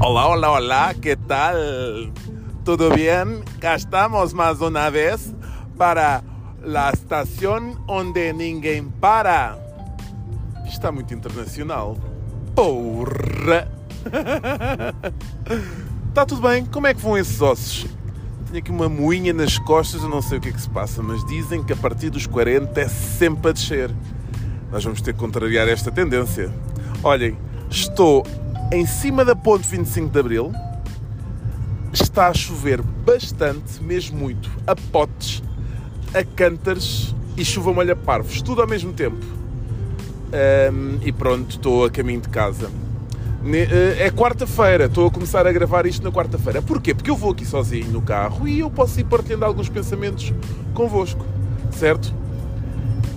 Olá, olá, olá, que tal? Tudo bem? Cá estamos mais uma vez para a estação onde ninguém para. Está muito internacional. Porra! Está tudo bem? Como é que vão esses ossos? Tenho aqui uma moinha nas costas, eu não sei o que é que se passa, mas dizem que a partir dos 40 é sempre a descer. Nós vamos ter que contrariar esta tendência. Olhem, estou em cima da ponte 25 de Abril. Está a chover bastante, mesmo muito, a potes, a cântaros e chuva molha parvos, tudo ao mesmo tempo. Um, e pronto, estou a caminho de casa. Eh, é quarta-feira, estou a começar a gravar isto na quarta-feira. Porquê? Porque eu vou aqui sozinho no carro e eu posso ir partilhando alguns pensamentos convosco, certo?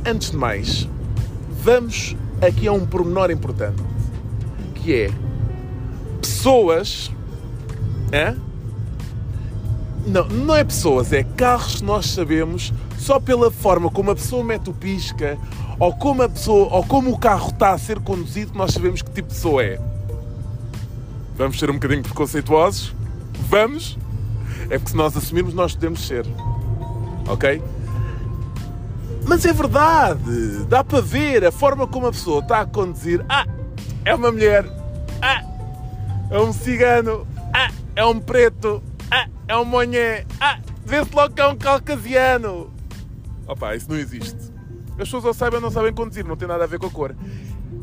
Antes de mais, vamos aqui a um pormenor importante, que é pessoas. É? Não, não é pessoas, é carros nós sabemos só pela forma como a pessoa mete o pisca ou como a pessoa ou como o carro está a ser conduzido, nós sabemos que tipo de pessoa é. Vamos ser um bocadinho preconceituosos? Vamos? É porque se nós assumirmos, nós podemos ser. Ok? Mas é verdade! Dá para ver a forma como a pessoa está a conduzir. Ah! É uma mulher! Ah! É um cigano! Ah! É um preto! Ah! É um monhé! Ah! Vê-se logo que é um caucasiano! Opa, isso não existe. As pessoas ou sabem ou não sabem conduzir, não tem nada a ver com a cor.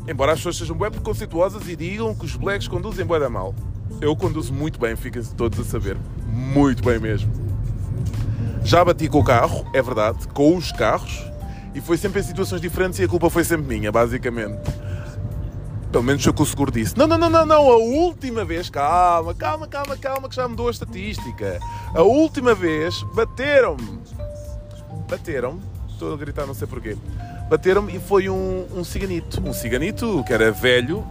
Embora as pessoas sejam bem preconceituosas e digam que os blacks conduzem bem da mal. Eu conduzo muito bem, fiquem-se todos a saber. Muito bem mesmo. Já bati com o carro, é verdade, com os carros, e foi sempre em situações diferentes e a culpa foi sempre minha, basicamente. Pelo menos o que o seguro disse. Não, não, não, não, não, a última vez, calma, calma, calma, calma, que já mudou a estatística. A última vez bateram-me. Bateram-me, estou a gritar não sei porquê bateram-me e foi um, um ciganito. Um ciganito que era velho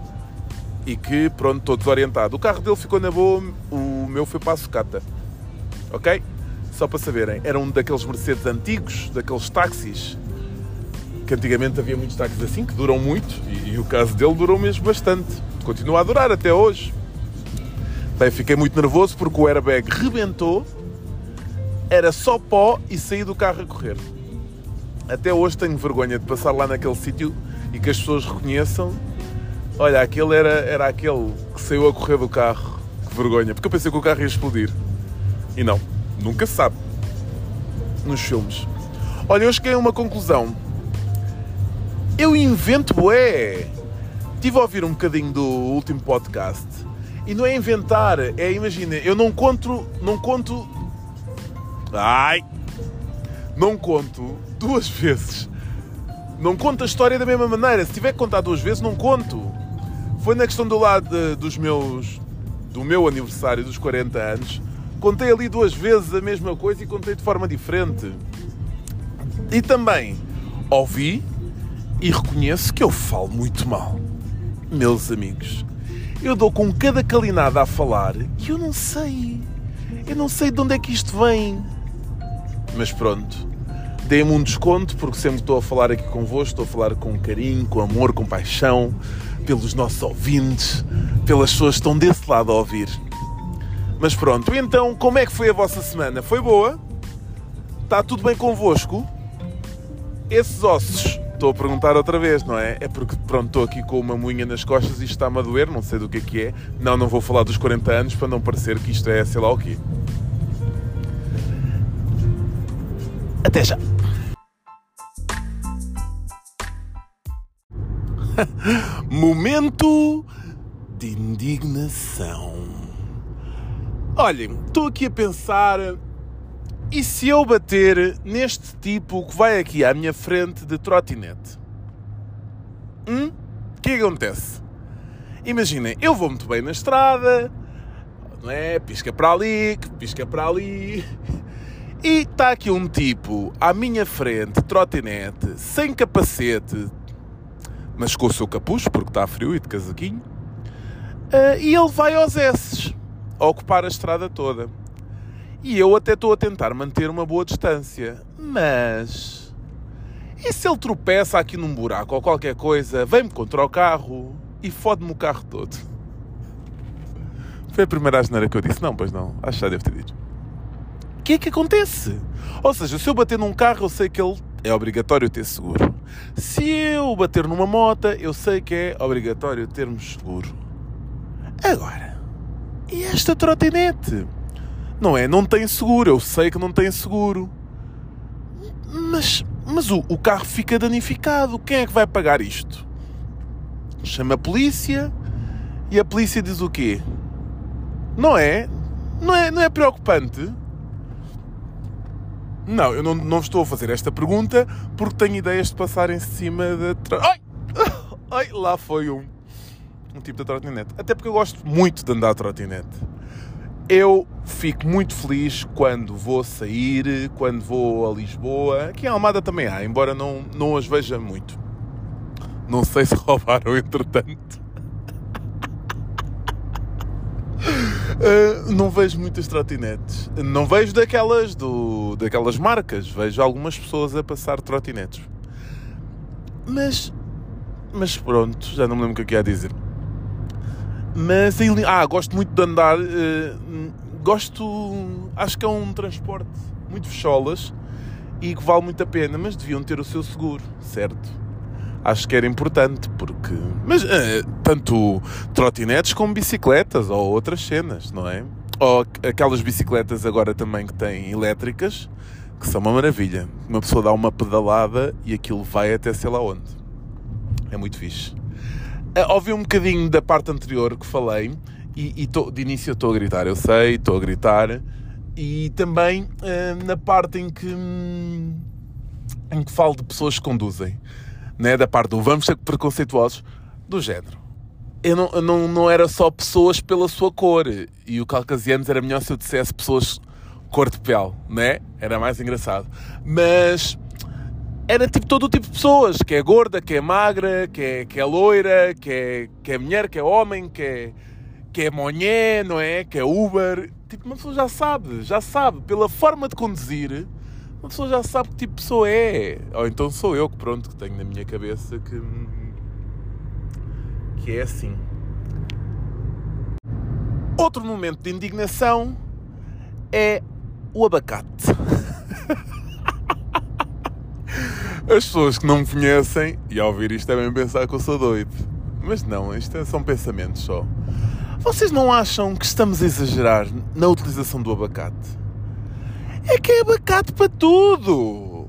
e que, pronto, estou desorientado. O carro dele ficou na boa, o meu foi para a sucata. Ok? Só para saberem, era um daqueles Mercedes antigos, daqueles táxis, que antigamente havia muitos táxis assim, que duram muito, e, e o caso dele durou mesmo bastante. Continua a durar até hoje. Bem, fiquei muito nervoso porque o airbag rebentou, era só pó e saí do carro a correr. Até hoje tenho vergonha de passar lá naquele sítio e que as pessoas reconheçam. Olha, aquele era, era aquele que saiu a correr do carro. Que vergonha, porque eu pensei que o carro ia explodir. E não, nunca se sabe. Nos filmes. Olha, eu cheguei a uma conclusão. Eu invento bué. Estive a ouvir um bocadinho do último podcast. E não é inventar, é imagina, eu não conto, não conto. Ai! Não conto duas vezes. Não conto a história da mesma maneira. Se tiver que contar duas vezes, não conto. Foi na questão do lado de, dos meus. do meu aniversário dos 40 anos. Contei ali duas vezes a mesma coisa e contei de forma diferente. E também ouvi e reconheço que eu falo muito mal. Meus amigos, eu dou com cada calinada a falar que eu não sei. Eu não sei de onde é que isto vem. Mas pronto, Dê-me um desconto, porque sempre estou a falar aqui convosco, estou a falar com carinho, com amor, com paixão, pelos nossos ouvintes, pelas pessoas que estão desse lado a ouvir. Mas pronto, então como é que foi a vossa semana? Foi boa? Está tudo bem convosco? Esses ossos, estou a perguntar outra vez, não é? É porque pronto, estou aqui com uma moinha nas costas e está-me a doer, não sei do que é que é. Não, não vou falar dos 40 anos para não parecer que isto é sei lá o quê. Até já! Momento de indignação. Olhem, estou aqui a pensar. E se eu bater neste tipo que vai aqui à minha frente de trotinete? Hum? O que acontece? Imaginem, eu vou muito bem na estrada, não é? Pisca para ali, pisca para ali. E está aqui um tipo à minha frente, trotinete, sem capacete, mas com o seu capuz, porque está frio e de casaquinho, uh, e ele vai aos S, a ocupar a estrada toda. E eu até estou a tentar manter uma boa distância, mas E se ele tropeça aqui num buraco ou qualquer coisa, vem-me contra o carro e fode-me o carro todo? Foi a primeira asneira que eu disse. Não, pois não. Acho que já deve ter dito. O que é que acontece? Ou seja, se eu bater num carro, eu sei que ele é obrigatório ter seguro. Se eu bater numa moto, eu sei que é obrigatório termos seguro. Agora, e esta trotinete? Não é? Não tem seguro. Eu sei que não tem seguro. Mas, mas o, o carro fica danificado. Quem é que vai pagar isto? Chama a polícia e a polícia diz o quê? Não é? Não é, não é preocupante? Não, eu não, não estou a fazer esta pergunta porque tenho ideias de passar em cima da. Tra... Ai! Ai! Lá foi um, um tipo de trotinete. Até porque eu gosto muito de andar a trotinete. Eu fico muito feliz quando vou sair, quando vou a Lisboa. Aqui em Almada também há, embora não, não as veja muito. Não sei se roubaram entretanto. Uh, não vejo muitas trotinetes. Não vejo daquelas do, daquelas marcas. Vejo algumas pessoas a passar trotinetes. Mas, mas pronto, já não me lembro o que é ia dizer. Mas ah, gosto muito de andar. Uh, gosto. Acho que é um transporte muito fecholas e que vale muito a pena, mas deviam ter o seu seguro, certo? acho que era importante, porque. Mas uh, tanto trotinetes como bicicletas ou outras cenas, não é? Ou aquelas bicicletas agora também que têm elétricas, que são uma maravilha. Uma pessoa dá uma pedalada e aquilo vai até sei lá onde. É muito fixe. Uh, ouvi um bocadinho da parte anterior que falei e, e tô, de início estou a gritar, eu sei, estou a gritar. E também uh, na parte em que, hum, em que falo de pessoas que conduzem né, da parte do vamos ser preconceituosos, do género. Eu não, eu não, não era só pessoas pela sua cor. E o Caucasianos era melhor se eu dissesse pessoas cor de pele, né? Era mais engraçado. Mas era tipo todo o tipo de pessoas, que é gorda, que é magra, que é, que é loira, que é, que é mulher, que é homem, que é, que é monhé, não é? Que é Uber. Tipo, uma pessoa já sabe, já sabe, pela forma de conduzir, uma pessoa já sabe que tipo de pessoa é. Ou então sou eu que pronto, que tenho na minha cabeça que. que é assim. Outro momento de indignação é o abacate. As pessoas que não me conhecem e ao ouvir isto devem pensar que eu sou doido. Mas não, isto é, são pensamentos só. Vocês não acham que estamos a exagerar na utilização do abacate? É que é abacate para tudo.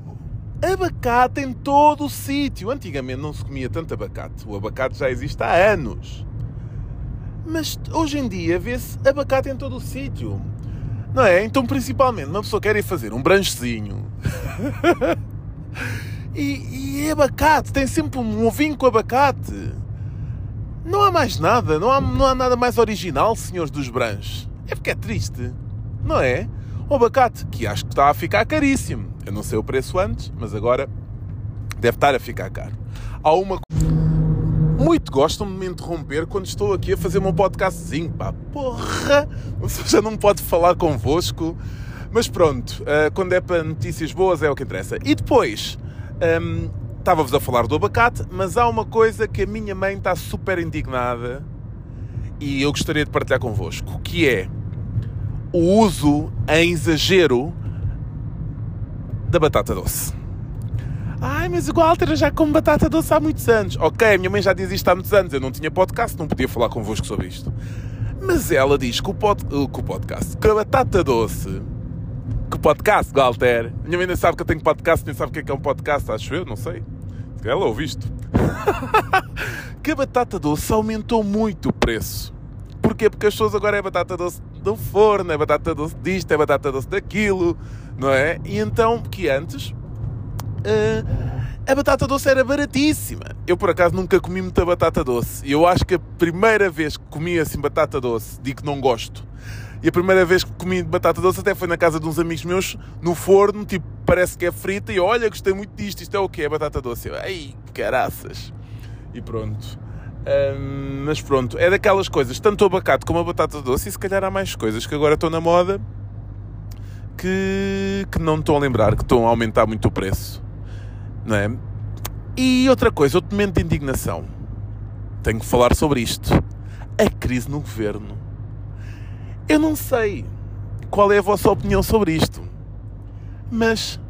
Abacate em todo o sítio. Antigamente não se comia tanto abacate. O abacate já existe há anos. Mas hoje em dia vê-se abacate em todo o sítio. Não é? Então, principalmente, uma pessoa quer ir fazer um branchezinho. e, e abacate. Tem sempre um ovinho com abacate. Não há mais nada. Não há, não há nada mais original, senhores dos branches. É porque é triste. Não é? O abacate, que acho que está a ficar caríssimo. Eu não sei o preço antes, mas agora deve estar a ficar caro. Há uma. Muito gostam de me interromper quando estou aqui a fazer meu podcastzinho, pá. Porra! Você já não pode falar convosco. Mas pronto, uh, quando é para notícias boas é o que interessa. E depois, um, estava-vos a falar do abacate, mas há uma coisa que a minha mãe está super indignada e eu gostaria de partilhar convosco, que é o uso em exagero da batata doce. Ai, mas o Walter já como batata doce há muitos anos. Ok, a minha mãe já diz isto há muitos anos. Eu não tinha podcast, não podia falar convosco sobre isto. Mas ela diz que o, pod, que o podcast, que a batata doce, que podcast, Walter. A minha mãe nem sabe que eu tenho podcast, nem sabe o que é, que é um podcast, acho eu, não sei. Se ela ouviu isto. que a batata doce aumentou muito o preço. Porquê? Porque as pessoas agora é batata doce do forno, é batata doce disto, é batata doce daquilo, não é? E então, que antes, uh, a batata doce era baratíssima. Eu, por acaso, nunca comi muita batata doce. E eu acho que a primeira vez que comi assim batata doce, digo que não gosto. E a primeira vez que comi batata doce até foi na casa de uns amigos meus, no forno, tipo, parece que é frita. E olha, gostei muito disto, isto é o quê? É batata doce. Eu, ai, caraças. E pronto. Mas pronto, é daquelas coisas, tanto o abacate como a batata doce, e se calhar há mais coisas que agora estão na moda que, que não estão a lembrar, que estão a aumentar muito o preço. Não é? E outra coisa, outro momento de indignação. Tenho que falar sobre isto. A crise no governo. Eu não sei qual é a vossa opinião sobre isto. Mas,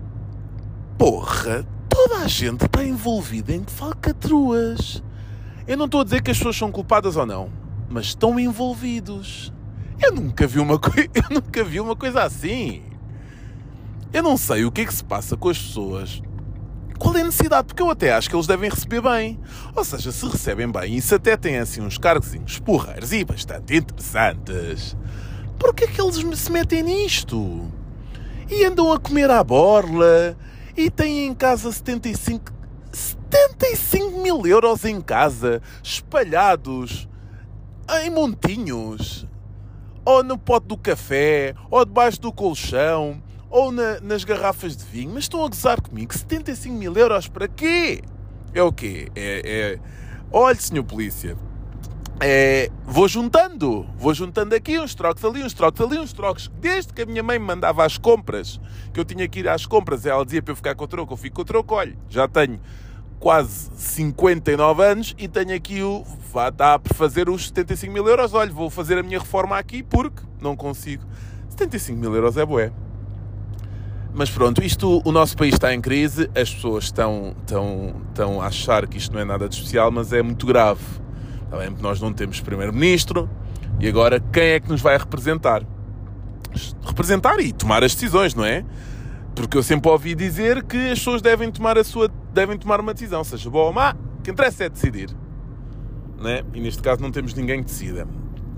porra, toda a gente está envolvida em falcatruas. Eu não estou a dizer que as pessoas são culpadas ou não, mas estão envolvidos. Eu nunca vi uma, eu nunca vi uma coisa assim. Eu não sei o que é que se passa com as pessoas. Qual é a necessidade? Porque eu até acho que eles devem receber bem. Ou seja, se recebem bem, isso até tem assim uns cargozinhos porreiros e bastante interessantes. Porquê é que eles se metem nisto? E andam a comer à borla e têm em casa 75, 75 mil euros em casa, espalhados em montinhos, ou no pote do café, ou debaixo do colchão, ou na, nas garrafas de vinho. Mas estão a gozar comigo, 75 mil euros para quê? É o quê? É, é... Olhe, senhor polícia, é, vou juntando, vou juntando aqui uns trocos ali, uns trocos ali, uns trocos. Desde que a minha mãe me mandava às compras, que eu tinha que ir às compras, ela dizia para eu ficar com o troco, eu fico com o troco, olha, já tenho quase 59 anos e tenho aqui o. Está a fazer os 75 mil euros. Olha, vou fazer a minha reforma aqui porque não consigo. 75 mil euros é bué. Mas pronto, isto, o nosso país está em crise, as pessoas estão, estão, estão a achar que isto não é nada de especial, mas é muito grave Está bem? Nós não temos primeiro-ministro e agora quem é que nos vai representar? Representar e tomar as decisões, não é? Porque eu sempre ouvi dizer que as pessoas devem tomar a sua devem tomar uma decisão, seja boa ou má, o que interessa é decidir. Não é? E neste caso não temos ninguém que decida.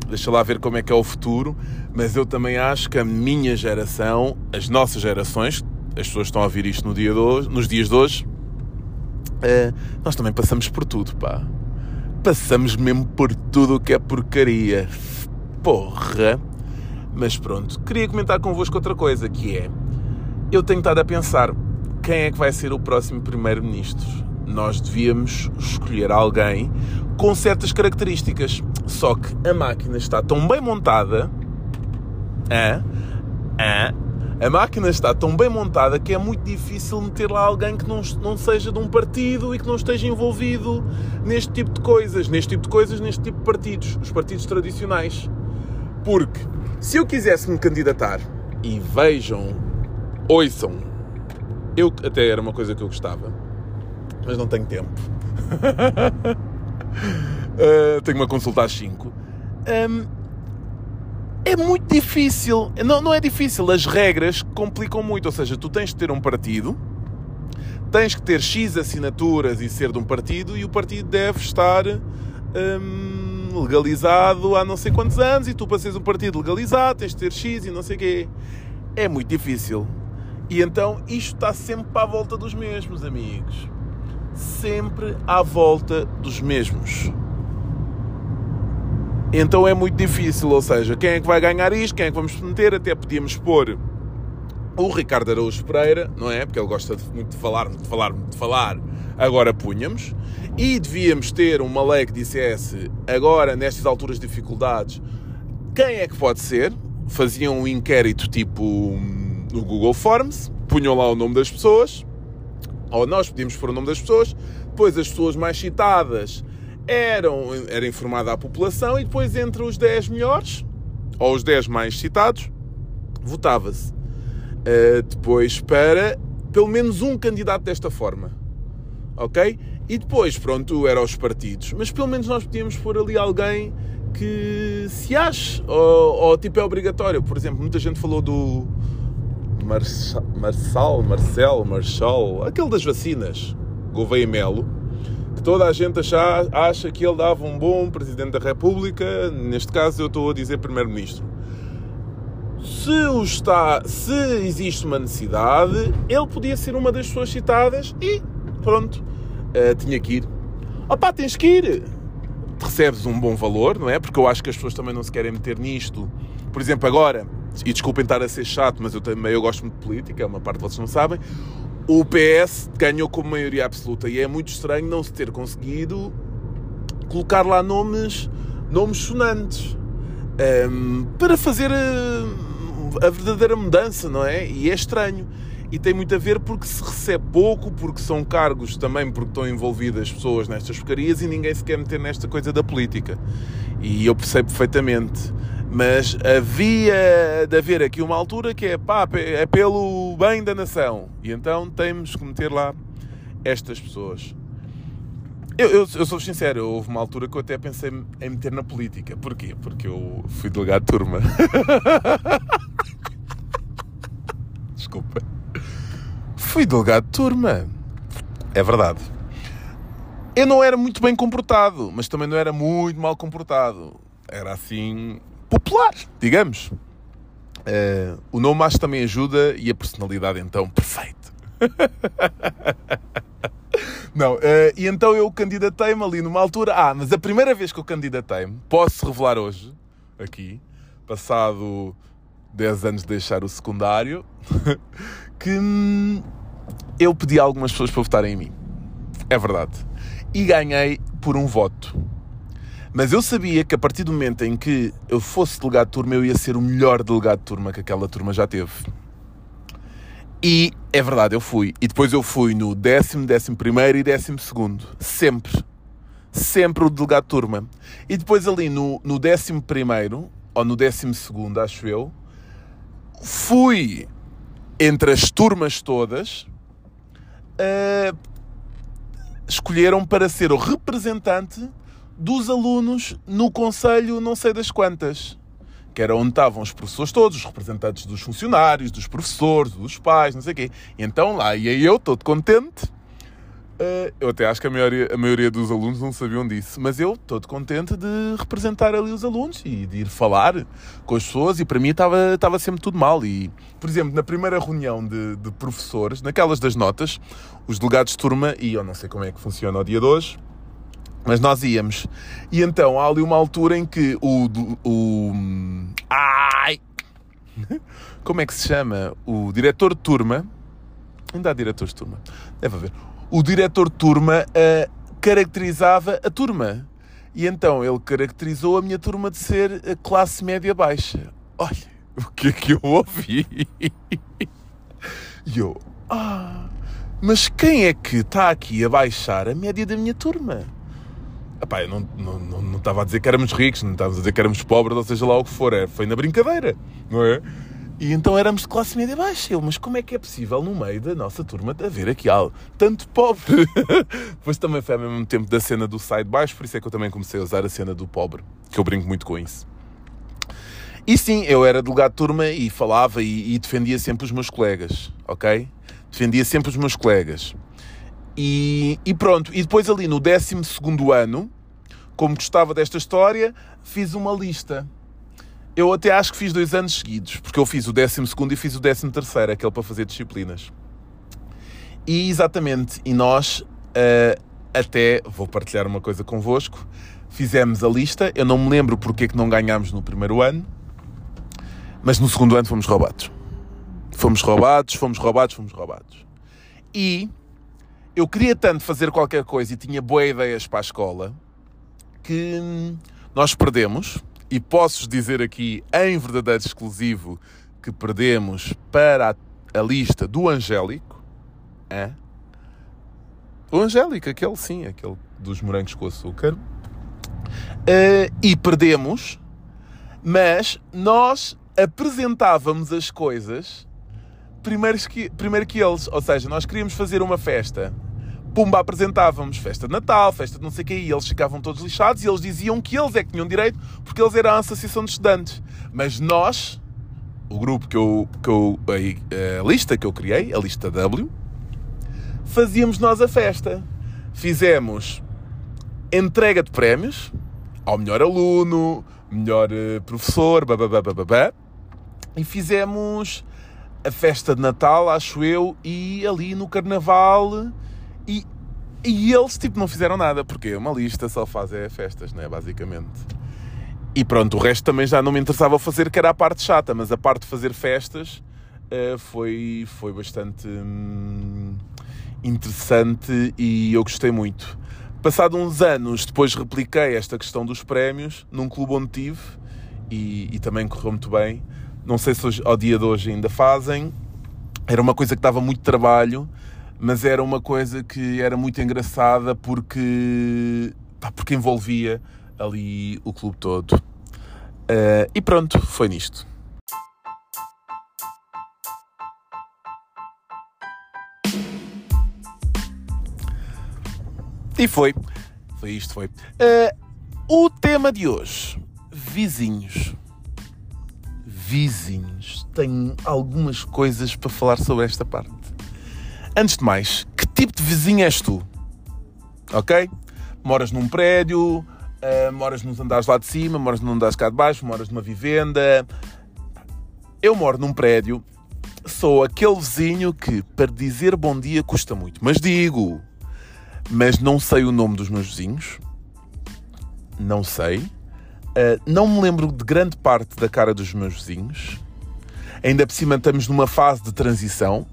Deixa lá ver como é que é o futuro, mas eu também acho que a minha geração, as nossas gerações, as pessoas estão a ouvir isto no dia de hoje, nos dias de hoje, uh, nós também passamos por tudo, pá passamos mesmo por tudo o que é porcaria. Porra! Mas pronto, queria comentar convosco outra coisa, que é... Eu tenho estado a pensar, quem é que vai ser o próximo Primeiro-Ministro? Nós devíamos escolher alguém com certas características. Só que a máquina está tão bem montada... Ah, ah, a máquina está tão bem montada que é muito difícil meter lá alguém que não, não seja de um partido e que não esteja envolvido neste tipo de coisas, neste tipo de coisas, neste tipo de partidos, os partidos tradicionais. Porque se eu quisesse me candidatar e vejam, ouçam, eu até era uma coisa que eu gostava, mas não tenho tempo. uh, tenho uma consulta às 5. Um, é muito difícil. Não, não é difícil, as regras complicam muito. Ou seja, tu tens de ter um partido, tens que ter X assinaturas e ser de um partido, e o partido deve estar hum, legalizado há não sei quantos anos, e tu para seres um partido legalizado tens de ter X e não sei o quê. É muito difícil. E então isto está sempre a volta dos mesmos, amigos. Sempre à volta dos mesmos então é muito difícil, ou seja, quem é que vai ganhar isto, quem é que vamos meter, até podíamos pôr o Ricardo Araújo Pereira, não é? Porque ele gosta de, muito de falar, de falar, de falar, agora punhamos. E devíamos ter uma lei que dissesse, agora, nestas alturas de dificuldades, quem é que pode ser? Faziam um inquérito tipo no Google Forms, punham lá o nome das pessoas, ou nós podíamos pôr o nome das pessoas, depois as pessoas mais citadas eram, era informada a população e depois entre os 10 melhores, ou os 10 mais citados, votava-se. Uh, depois para pelo menos um candidato desta forma. Ok? E depois, pronto, eram os partidos. Mas pelo menos nós podíamos pôr ali alguém que se ache, ou, ou tipo é obrigatório. Por exemplo, muita gente falou do Marçal, Marcel, Marshall, aquele das vacinas, Gouveia Melo toda a gente acha, acha que ele dava um bom Presidente da República, neste caso eu estou a dizer Primeiro-Ministro. Se, está, se existe uma necessidade, ele podia ser uma das pessoas citadas e pronto, uh, tinha que ir. Opá, tens que ir! Recebes um bom valor, não é? Porque eu acho que as pessoas também não se querem meter nisto. Por exemplo, agora, e desculpem estar a ser chato, mas eu também eu gosto muito de política, é uma parte de vocês não sabem o PS ganhou com maioria absoluta e é muito estranho não se ter conseguido colocar lá nomes, nomes sonantes um, para fazer a, a, verdadeira mudança, não é? E é estranho. e tem muito a ver porque se recebe pouco, porque são cargos também, porque estão envolvidas pessoas nestas porcarias e ninguém se quer meter nesta coisa da política. E eu percebo perfeitamente. Mas havia de haver aqui uma altura que é pá, é pelo bem da nação. E então temos que meter lá estas pessoas. Eu, eu, eu sou sincero, houve uma altura que eu até pensei em meter na política. Porquê? Porque eu fui delegado de turma. Desculpa. Fui delegado de turma. É verdade. Eu não era muito bem comportado, mas também não era muito mal comportado. Era assim, popular, digamos. Uh, o nome acho também ajuda e a personalidade então, perfeito. Não, uh, e então eu candidatei-me ali numa altura. Ah, mas a primeira vez que eu candidatei-me, posso revelar hoje, aqui, passado 10 anos de deixar o secundário, que hum, eu pedi a algumas pessoas para votarem em mim. É verdade. E ganhei por um voto. Mas eu sabia que a partir do momento em que eu fosse delegado de turma, eu ia ser o melhor delegado de turma que aquela turma já teve. E é verdade, eu fui. E depois eu fui no décimo, décimo primeiro e décimo segundo. Sempre. Sempre o delegado de turma. E depois ali no, no décimo primeiro, ou no décimo segundo, acho eu, fui entre as turmas todas, uh, escolheram para ser o representante dos alunos no conselho não sei das quantas que era onde estavam os professores todos, os representantes dos funcionários, dos professores, dos pais, não sei o quê. E então lá ia eu, todo contente. Uh, eu até acho que a maioria, a maioria dos alunos não sabiam disso, mas eu todo contente de representar ali os alunos e de ir falar com as pessoas. E para mim estava, estava sempre tudo mal. E, por exemplo, na primeira reunião de, de professores, naquelas das notas, os delegados de turma, e eu não sei como é que funciona o dia de hoje, mas nós íamos. E então há ali uma altura em que o. o ai! Como é que se chama? O diretor de turma. Ainda há diretores de turma. Deve haver. O diretor de turma uh, caracterizava a turma. E então ele caracterizou a minha turma de ser a classe média baixa. Olha, o que é que eu ouvi? E eu. Ah, mas quem é que está aqui a baixar a média da minha turma? Epá, eu não, não, não, não estava a dizer que éramos ricos, não estava a dizer que éramos pobres, ou seja lá o que for, é, foi na brincadeira, não é? E então éramos de classe média baixa. Eu, mas como é que é possível no meio da nossa turma haver aqui algo tanto pobre? Depois também foi ao mesmo tempo da cena do side baixo, por isso é que eu também comecei a usar a cena do pobre, que eu brinco muito com isso. E sim, eu era delegado de turma e falava e, e defendia sempre os meus colegas, ok? Defendia sempre os meus colegas. E, e pronto, e depois ali no 12 ano, como gostava desta história, fiz uma lista. Eu até acho que fiz dois anos seguidos, porque eu fiz o 12 e fiz o 13, aquele para fazer disciplinas. E exatamente, e nós uh, até, vou partilhar uma coisa convosco, fizemos a lista, eu não me lembro porque é que não ganhámos no primeiro ano, mas no segundo ano fomos roubados. Fomos roubados, fomos roubados, fomos roubados. E eu queria tanto fazer qualquer coisa e tinha boas ideias para a escola que nós perdemos, e posso dizer aqui em verdadeiro exclusivo que perdemos para a, a lista do Angélico. É? O Angélico, aquele sim, aquele dos morangos com açúcar. Uh, e perdemos, mas nós apresentávamos as coisas primeiro que, primeiro que eles. Ou seja, nós queríamos fazer uma festa pumba, apresentávamos festa de Natal, festa de não sei o quê, e eles ficavam todos lixados e eles diziam que eles é que tinham direito porque eles eram a associação de estudantes. Mas nós, o grupo que eu, que eu a, lista que eu criei, a lista W, fazíamos nós a festa. Fizemos entrega de prémios ao melhor aluno, melhor eh, professor, babá, e fizemos a festa de Natal, acho eu, e ali no Carnaval e, e eles, tipo, não fizeram nada, porque uma lista só faz é festas, né? Basicamente. E pronto, o resto também já não me interessava fazer, que era a parte chata, mas a parte de fazer festas uh, foi, foi bastante hum, interessante e eu gostei muito. Passado uns anos, depois repliquei esta questão dos prémios num clube onde tive e, e também correu muito bem. Não sei se hoje, ao dia de hoje ainda fazem, Era uma coisa que dava muito trabalho, mas era uma coisa que era muito engraçada porque, pá, porque envolvia ali o clube todo. Uh, e pronto, foi nisto. E foi. Foi isto, foi. Uh, o tema de hoje: vizinhos. Vizinhos. Tenho algumas coisas para falar sobre esta parte. Antes de mais, que tipo de vizinho és tu? Ok? Moras num prédio, uh, moras nos andares lá de cima, moras nos andares cá de baixo, moras numa vivenda. Eu moro num prédio, sou aquele vizinho que, para dizer bom dia, custa muito. Mas digo, mas não sei o nome dos meus vizinhos. Não sei. Uh, não me lembro de grande parte da cara dos meus vizinhos. Ainda por cima estamos numa fase de transição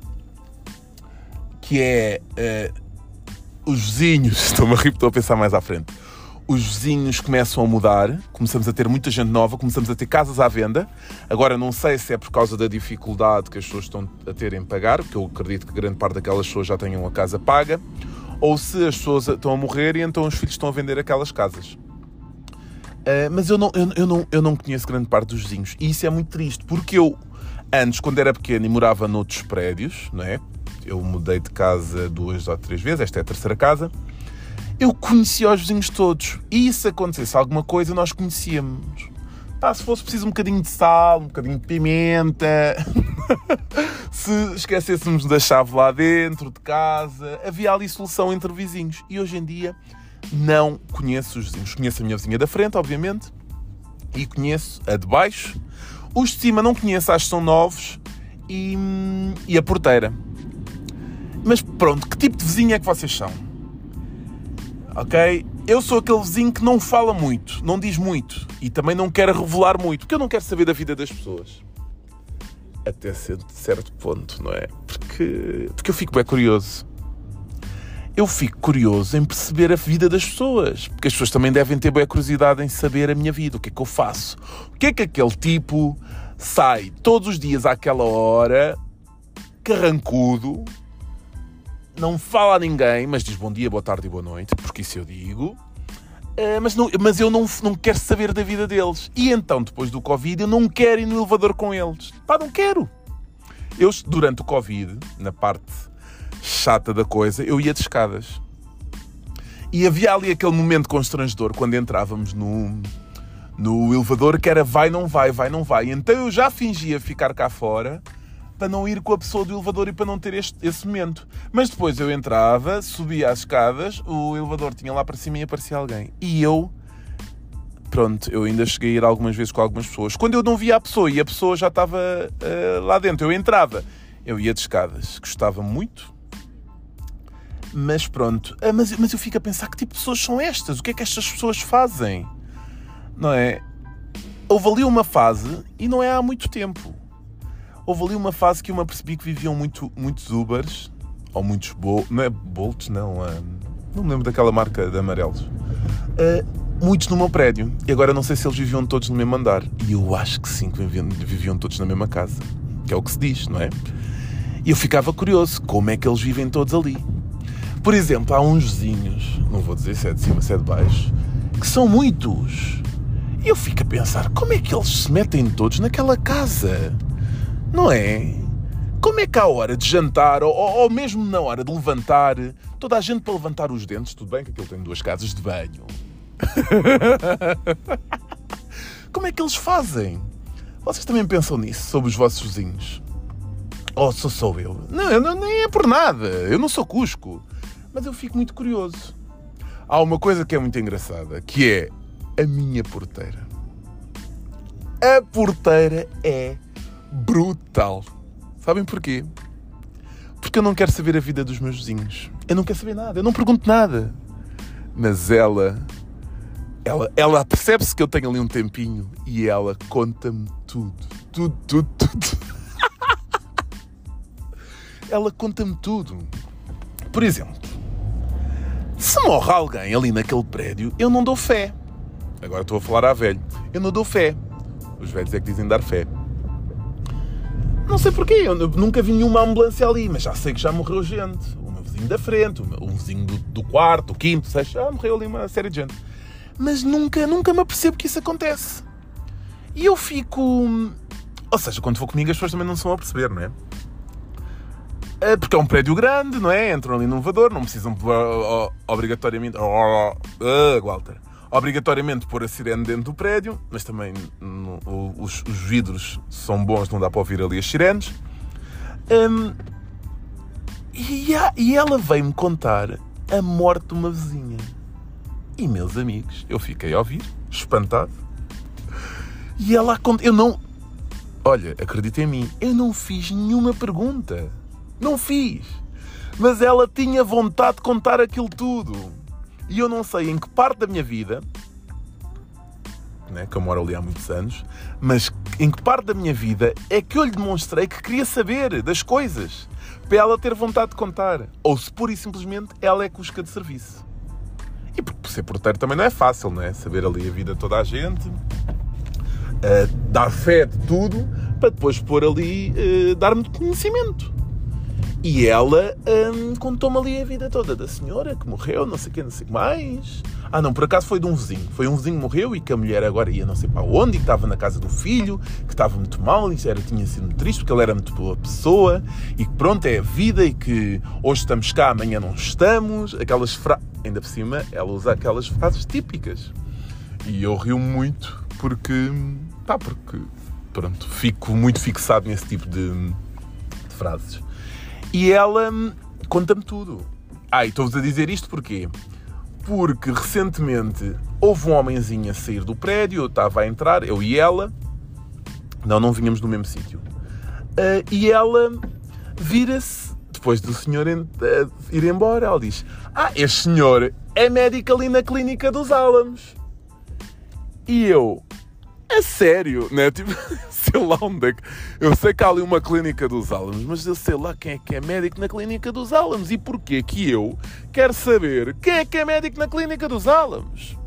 que é uh, os vizinhos, estou-me a rir, estou a pensar mais à frente. Os vizinhos começam a mudar, começamos a ter muita gente nova, começamos a ter casas à venda. Agora não sei se é por causa da dificuldade que as pessoas estão a ter em pagar, porque eu acredito que grande parte daquelas pessoas já tenham a casa paga, ou se as pessoas estão a morrer e então os filhos estão a vender aquelas casas. Uh, mas eu não, eu, eu, não, eu não conheço grande parte dos vizinhos e isso é muito triste, porque eu, antes, quando era pequeno e morava noutros prédios, não é? Eu mudei de casa duas ou três vezes, esta é a terceira casa. Eu conhecia os vizinhos todos e se acontecesse alguma coisa, nós conhecíamos. Se fosse preciso um bocadinho de sal, um bocadinho de pimenta, se esquecêssemos da chave lá dentro de casa, havia ali solução entre vizinhos. E hoje em dia não conheço os vizinhos. Conheço a minha vizinha da frente, obviamente, e conheço a de baixo. Os de cima não conheço, acho que são novos, e, e a porteira. Mas pronto, que tipo de vizinho é que vocês são? Ok? Eu sou aquele vizinho que não fala muito, não diz muito e também não quer revelar muito, porque eu não quero saber da vida das pessoas. Até certo ponto, não é? Porque, porque eu fico bem curioso eu fico curioso em perceber a vida das pessoas. Porque as pessoas também devem ter boa curiosidade em saber a minha vida, o que é que eu faço. O que é que aquele tipo sai todos os dias àquela hora, carrancudo, não fala a ninguém, mas diz bom dia, boa tarde e boa noite, porque isso eu digo. Uh, mas, não, mas eu não, não quero saber da vida deles. E então, depois do Covid, eu não quero ir no elevador com eles. Pá, não quero. Eu, durante o Covid, na parte chata da coisa, eu ia de escadas. E havia ali aquele momento constrangedor quando entrávamos no, no elevador que era vai, não vai, vai, não vai. Então eu já fingia ficar cá fora para não ir com a pessoa do elevador e para não ter este, esse momento. Mas depois eu entrava, subia as escadas, o elevador tinha lá para cima e aparecia alguém. E eu, pronto, eu ainda cheguei a ir algumas vezes com algumas pessoas. Quando eu não via a pessoa e a pessoa já estava uh, lá dentro, eu entrava, eu ia de escadas. Gostava muito, mas pronto, ah, mas, mas eu fico a pensar que tipo de pessoas são estas? O que é que estas pessoas fazem? Não é? Houve ali uma fase, e não é há muito tempo, houve ali uma fase que eu me percebi que viviam muito, muitos Ubers, ou muitos não é Bolts, não, uh, não me lembro daquela marca de amarelos. Uh, muitos no meu prédio. E agora não sei se eles viviam todos no mesmo andar. E eu acho que sim, que viviam, viviam todos na mesma casa. Que é o que se diz, não é? E eu ficava curioso, como é que eles vivem todos ali? Por exemplo, há uns vizinhos, não vou dizer se é de cima, se é de baixo, que são muitos. E eu fico a pensar, como é que eles se metem todos naquela casa? Não é? Como é que à hora de jantar, ou, ou mesmo na hora de levantar, toda a gente para levantar os dentes, tudo bem que aquilo tem duas casas de banho. Como é que eles fazem? Vocês também pensam nisso, sobre os vossos vizinhos? Ou sou só eu? Não, eu não, nem é por nada. Eu não sou Cusco mas eu fico muito curioso. Há uma coisa que é muito engraçada, que é a minha porteira. A porteira é brutal. Sabem porquê? Porque eu não quero saber a vida dos meus vizinhos. Eu não quero saber nada, eu não pergunto nada. Mas ela, ela, ela percebe-se que eu tenho ali um tempinho e ela conta-me tudo. Tudo, tudo, tudo. ela conta-me tudo. Por exemplo, se morre alguém ali naquele prédio, eu não dou fé. Agora estou a falar à velho. Eu não dou fé. Os velhos é que dizem dar fé. Não sei porquê, eu nunca vi nenhuma ambulância ali, mas já sei que já morreu gente. O meu vizinho da frente, o, meu, o vizinho do, do quarto, o quinto, seja, já morreu ali uma série de gente. Mas nunca, nunca me apercebo que isso acontece. E eu fico. Ou seja, quando vou comigo as pessoas também não se vão a perceber, não é? Eh, porque é um prédio grande, não é? Entram ali no elevador, não precisam obrigatoriamente. Uh, Walter. Obrigatoriamente pôr a sirene dentro do prédio, mas também no, os, os, vidros são bons, não dá para ouvir ali as sirenes. Um, e, a, e ela veio-me contar a morte de uma vizinha. E meus amigos, eu fiquei a ouvir, espantado. E ela eu não. Olha, acreditem em mim, eu não fiz nenhuma pergunta. Não fiz. Mas ela tinha vontade de contar aquilo tudo. E eu não sei em que parte da minha vida, né, que eu moro ali há muitos anos, mas em que parte da minha vida é que eu lhe demonstrei que queria saber das coisas. Para ela ter vontade de contar. Ou se pura e simplesmente ela é cusca de serviço. E porque ser porteiro também não é fácil, não é? Saber ali a vida de toda a gente, uh, dar fé de tudo, para depois pôr ali, uh, dar-me conhecimento. E ela hum, contou-me ali a vida toda da senhora que morreu, não sei o que, não sei o que mais. Ah, não, por acaso foi de um vizinho. Foi um vizinho que morreu e que a mulher agora ia não sei para onde, e que estava na casa do filho, que estava muito mal, e era, tinha sido muito triste porque ele era muito boa pessoa, e que pronto, é a vida, e que hoje estamos cá, amanhã não estamos. Aquelas frases. Ainda por cima, ela usa aquelas frases típicas. E eu rio muito porque. pá, porque. pronto, fico muito fixado nesse tipo de, de frases. E ela conta-me tudo. Ah, e estou-vos a dizer isto porquê? Porque recentemente houve um homenzinho a sair do prédio, eu estava a entrar, eu e ela. Não, não vinhamos no mesmo sítio. Uh, e ela vira-se, depois do senhor uh, ir embora, ela diz: Ah, este senhor é médico ali na clínica dos Álamos. E eu, a sério, né? Tipo, sei lá onde é que. Eu sei que há ali uma clínica dos Álamos, mas eu sei lá quem é que é médico na clínica dos Álamos e porquê que eu quero saber quem é que é médico na clínica dos Álamos.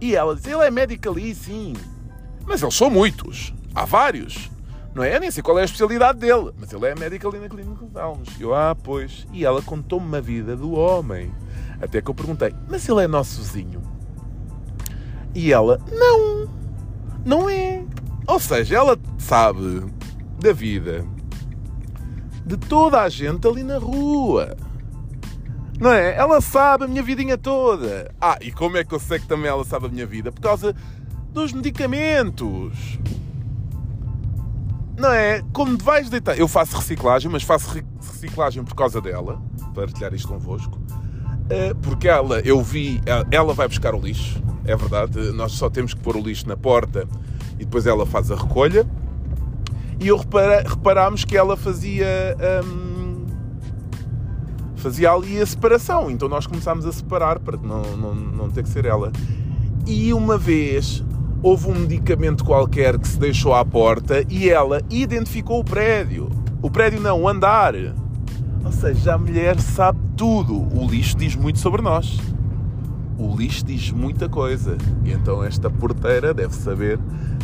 E ela diz: ele é médico ali, sim. Mas eles são muitos. Há vários. Não é? Eu nem sei qual é a especialidade dele, mas ele é médico ali na clínica dos Álamos. E eu, ah, pois. E ela contou-me a vida do homem. Até que eu perguntei: mas ele é nosso vizinho? E ela: não. Não é. Ou seja, ela sabe da vida de toda a gente ali na rua. Não é? Ela sabe a minha vidinha toda. Ah, e como é que eu sei que também ela sabe a minha vida? Por causa dos medicamentos. Não é? Quando vais deitar. Eu faço reciclagem, mas faço reciclagem por causa dela. Partilhar isto convosco. Eh, porque ela, eu vi, ela vai buscar o lixo é verdade. Nós só temos que pôr o lixo na porta e depois ela faz a recolha. E eu repara, reparámos que ela fazia. Hum, fazia ali a separação. Então nós começámos a separar para não, não, não ter que ser ela. E uma vez houve um medicamento qualquer que se deixou à porta e ela identificou o prédio. O prédio não, o andar. Ou seja, a mulher sabe tudo. O lixo diz muito sobre nós o lixo diz muita coisa. E então esta porteira deve saber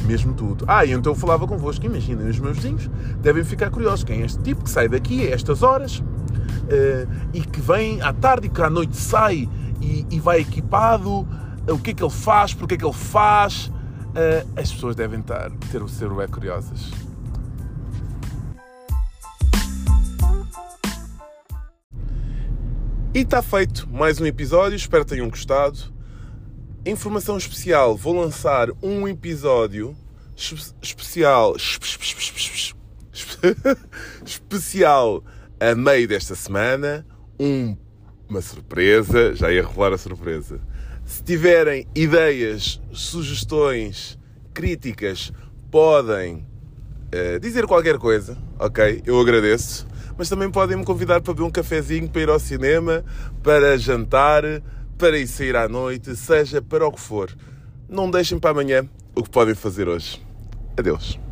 mesmo tudo. Ah, e então eu falava convosco, imaginem, os meus vizinhos devem ficar curiosos. Quem é este tipo que sai daqui a estas horas uh, e que vem à tarde e que à noite sai e, e vai equipado? Uh, o que é que ele faz? Porque é que ele faz? Uh, as pessoas devem estar, ter o ser bem curiosas. E está feito mais um episódio, espero que tenham gostado. Informação especial, vou lançar um episódio especial especial a meio desta semana, um, uma surpresa, já ia revelar a surpresa. Se tiverem ideias, sugestões, críticas, podem uh, dizer qualquer coisa, ok? Eu agradeço mas também podem me convidar para beber um cafezinho, para ir ao cinema, para jantar, para ir sair à noite, seja para o que for. Não deixem para amanhã o que podem fazer hoje. Adeus.